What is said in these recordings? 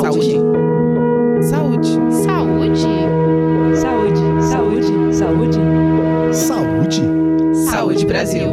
Saúde. Saúde. Saúde. Saúde. Saúde. Saúde. Saúde. Saúde Brasil.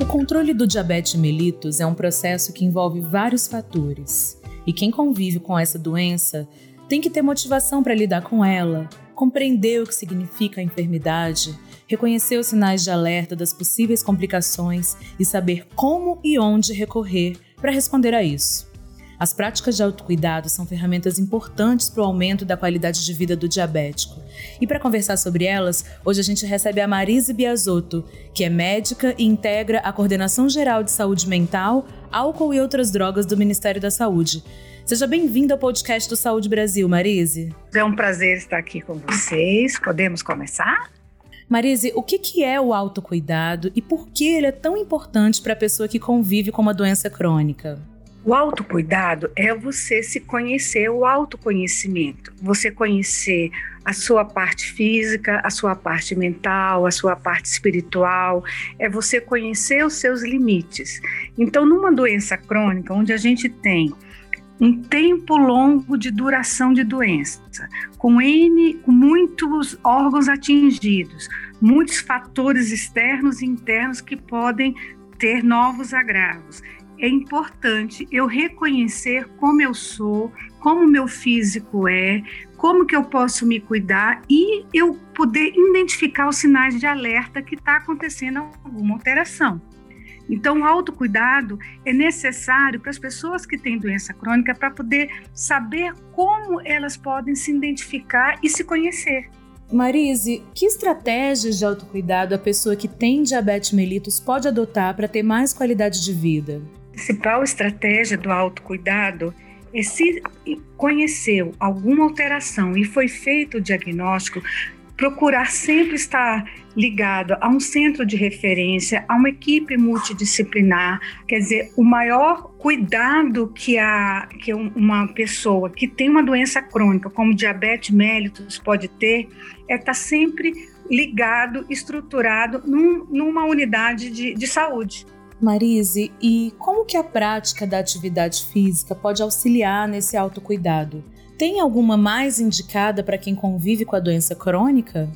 O controle do diabetes mellitus é um processo que envolve vários fatores. E quem convive com essa doença tem que ter motivação para lidar com ela, compreender o que significa a enfermidade, reconhecer os sinais de alerta das possíveis complicações e saber como e onde recorrer para responder a isso. As práticas de autocuidado são ferramentas importantes para o aumento da qualidade de vida do diabético. E para conversar sobre elas, hoje a gente recebe a Marise Biasotto, que é médica e integra a Coordenação Geral de Saúde Mental, Álcool e Outras Drogas do Ministério da Saúde. Seja bem-vinda ao podcast do Saúde Brasil, Marise. É um prazer estar aqui com vocês. Podemos começar? Marise, o que que é o autocuidado e por que ele é tão importante para a pessoa que convive com uma doença crônica? O autocuidado é você se conhecer, o autoconhecimento. Você conhecer a sua parte física, a sua parte mental, a sua parte espiritual, é você conhecer os seus limites. Então, numa doença crônica, onde a gente tem um tempo longo de duração de doença, com N, com muitos órgãos atingidos, muitos fatores externos e internos que podem ter novos agravos é importante eu reconhecer como eu sou, como meu físico é, como que eu posso me cuidar e eu poder identificar os sinais de alerta que está acontecendo alguma alteração. Então, o autocuidado é necessário para as pessoas que têm doença crônica para poder saber como elas podem se identificar e se conhecer. Marise, que estratégias de autocuidado a pessoa que tem diabetes mellitus pode adotar para ter mais qualidade de vida? Principal estratégia do autocuidado é se conheceu alguma alteração e foi feito o diagnóstico, procurar sempre estar ligado a um centro de referência, a uma equipe multidisciplinar, quer dizer, o maior cuidado que, a, que uma pessoa que tem uma doença crônica, como diabetes mellitus, pode ter, é estar sempre ligado, estruturado num, numa unidade de, de saúde. Marise, e como que a prática da atividade física pode auxiliar nesse autocuidado? Tem alguma mais indicada para quem convive com a doença crônica?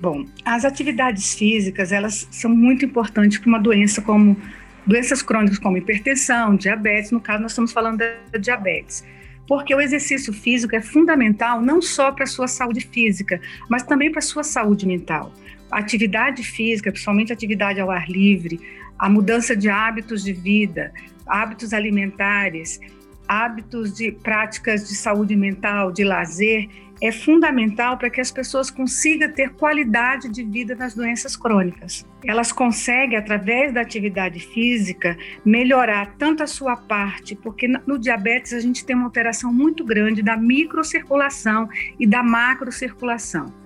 Bom, as atividades físicas, elas são muito importantes para uma doença como doenças crônicas como hipertensão, diabetes, no caso nós estamos falando da diabetes. Porque o exercício físico é fundamental não só para a sua saúde física, mas também para a sua saúde mental. A atividade física, principalmente atividade ao ar livre, a mudança de hábitos de vida, hábitos alimentares, hábitos de práticas de saúde mental, de lazer, é fundamental para que as pessoas consigam ter qualidade de vida nas doenças crônicas. Elas conseguem, através da atividade física, melhorar tanto a sua parte, porque no diabetes a gente tem uma alteração muito grande da microcirculação e da macrocirculação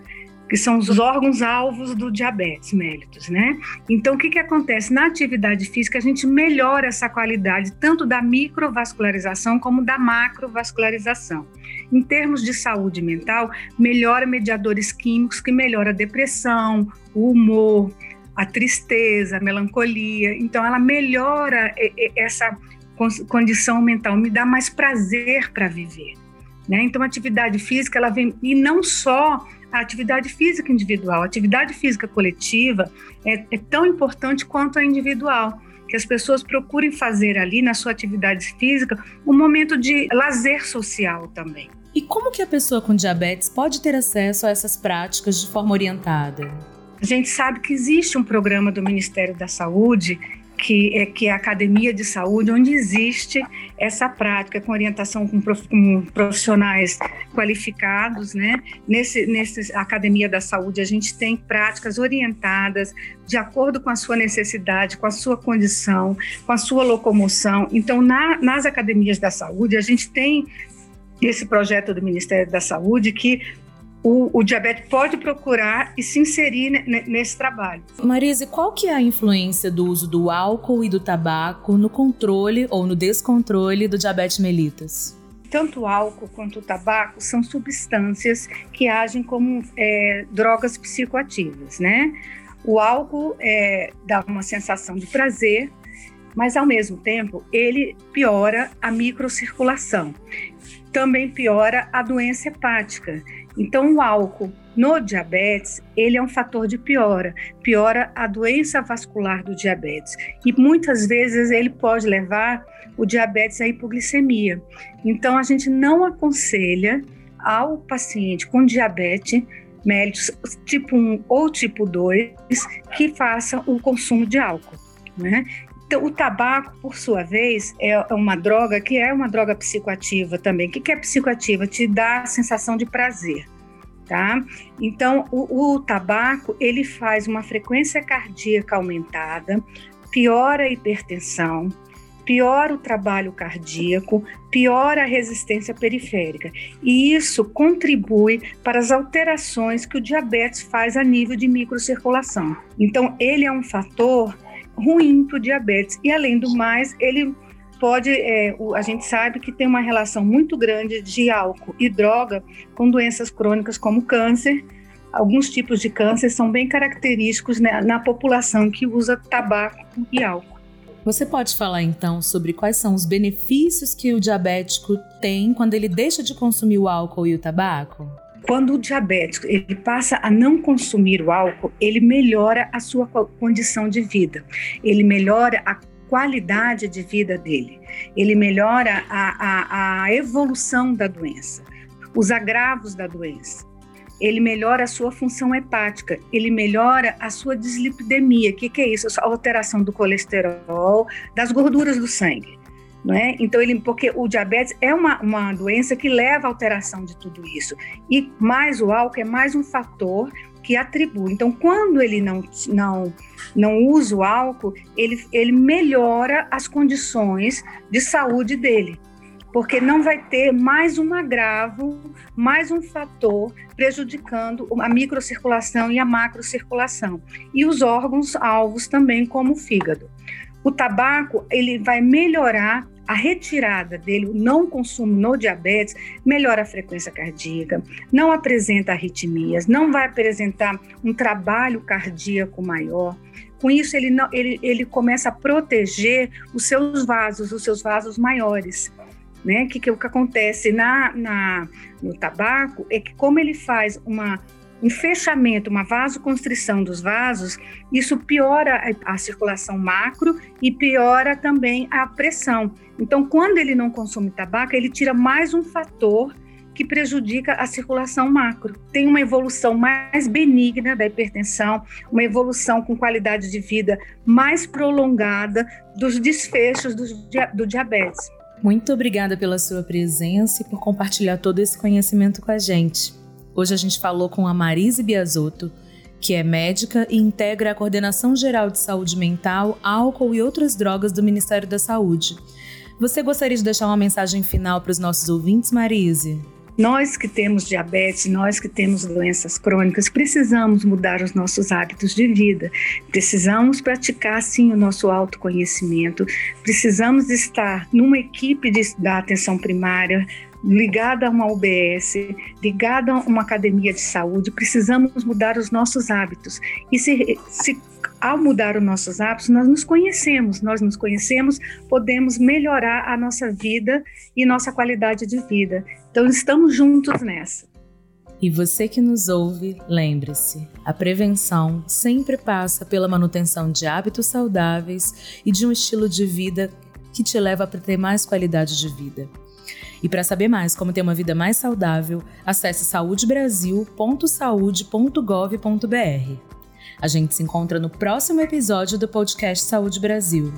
que são os órgãos alvos do diabetes mellitus, né? Então, o que, que acontece? Na atividade física, a gente melhora essa qualidade, tanto da microvascularização como da macrovascularização. Em termos de saúde mental, melhora mediadores químicos que melhora a depressão, o humor, a tristeza, a melancolia. Então, ela melhora essa condição mental, me dá mais prazer para viver. Né? Então, a atividade física, ela vem, e não só a atividade física individual. A atividade física coletiva é, é tão importante quanto a individual que as pessoas procurem fazer ali na sua atividade física um momento de lazer social também. E como que a pessoa com diabetes pode ter acesso a essas práticas de forma orientada? A gente sabe que existe um programa do Ministério da Saúde que é, que é a Academia de Saúde, onde existe essa prática com orientação com, prof, com profissionais qualificados, né? Nesse, nesse Academia da Saúde, a gente tem práticas orientadas de acordo com a sua necessidade, com a sua condição, com a sua locomoção. Então, na, nas academias da saúde, a gente tem esse projeto do Ministério da Saúde que o, o diabetes pode procurar e se inserir nesse trabalho. Marise, qual que é a influência do uso do álcool e do tabaco no controle ou no descontrole do diabetes mellitus? tanto o álcool quanto o tabaco são substâncias que agem como é, drogas psicoativas, né? O álcool é, dá uma sensação de prazer, mas ao mesmo tempo ele piora a microcirculação, também piora a doença hepática. Então o álcool no diabetes, ele é um fator de piora, piora a doença vascular do diabetes. E muitas vezes ele pode levar o diabetes à hipoglicemia. Então a gente não aconselha ao paciente com diabetes médicos tipo 1 ou tipo 2 que façam o consumo de álcool, né? Então, o tabaco, por sua vez, é uma droga que é uma droga psicoativa também. O que é psicoativa? Te dá a sensação de prazer tá? Então, o, o tabaco, ele faz uma frequência cardíaca aumentada, piora a hipertensão, piora o trabalho cardíaco, piora a resistência periférica. E isso contribui para as alterações que o diabetes faz a nível de microcirculação. Então, ele é um fator ruim para o diabetes. E, além do mais, ele pode, é, a gente sabe que tem uma relação muito grande de álcool e droga com doenças crônicas como câncer. Alguns tipos de câncer são bem característicos né, na população que usa tabaco e álcool. Você pode falar então sobre quais são os benefícios que o diabético tem quando ele deixa de consumir o álcool e o tabaco? Quando o diabético ele passa a não consumir o álcool, ele melhora a sua condição de vida, ele melhora a qualidade de vida dele, ele melhora a, a, a evolução da doença, os agravos da doença. Ele melhora a sua função hepática, ele melhora a sua dislipidemia. O que, que é isso? A alteração do colesterol, das gorduras do sangue. É? Então, ele, porque o diabetes é uma, uma doença que leva à alteração de tudo isso. E mais o álcool é mais um fator que atribui. Então, quando ele não, não, não usa o álcool, ele, ele melhora as condições de saúde dele, porque não vai ter mais um agravo, mais um fator prejudicando a microcirculação e a macrocirculação. E os órgãos alvos também, como o fígado. O tabaco, ele vai melhorar a retirada dele, o não consumo no diabetes, melhora a frequência cardíaca, não apresenta arritmias, não vai apresentar um trabalho cardíaco maior. Com isso, ele, não, ele, ele começa a proteger os seus vasos, os seus vasos maiores. Né? Que, que o que acontece na, na, no tabaco é que, como ele faz uma um fechamento, uma vasoconstrição dos vasos, isso piora a, circulação macro e piora também a pressão. Então, quando ele não consome tabaco, ele tira mais um fator que prejudica a circulação macro. Tem uma evolução mais benigna da hipertensão, uma evolução com qualidade de vida mais prolongada dos desfechos do diabetes. Muito obrigada pela sua presença e por compartilhar todo esse conhecimento com a gente. Hoje a gente falou com a Marise Biasotto, que é médica e integra a Coordenação Geral de Saúde Mental, Álcool e outras drogas do Ministério da Saúde. Você gostaria de deixar uma mensagem final para os nossos ouvintes, Marise? Nós que temos diabetes, nós que temos doenças crônicas, precisamos mudar os nossos hábitos de vida. Precisamos praticar, sim, o nosso autoconhecimento. Precisamos estar numa equipe de, da atenção primária, ligada a uma UBS, ligada a uma academia de saúde, precisamos mudar os nossos hábitos. E se, se ao mudar os nossos hábitos, nós nos conhecemos, nós nos conhecemos, podemos melhorar a nossa vida e nossa qualidade de vida. Então, estamos juntos nessa. E você que nos ouve, lembre-se: a prevenção sempre passa pela manutenção de hábitos saudáveis e de um estilo de vida que te leva a ter mais qualidade de vida. E para saber mais como ter uma vida mais saudável, acesse saudebrasil.saude.gov.br. A gente se encontra no próximo episódio do podcast Saúde Brasil.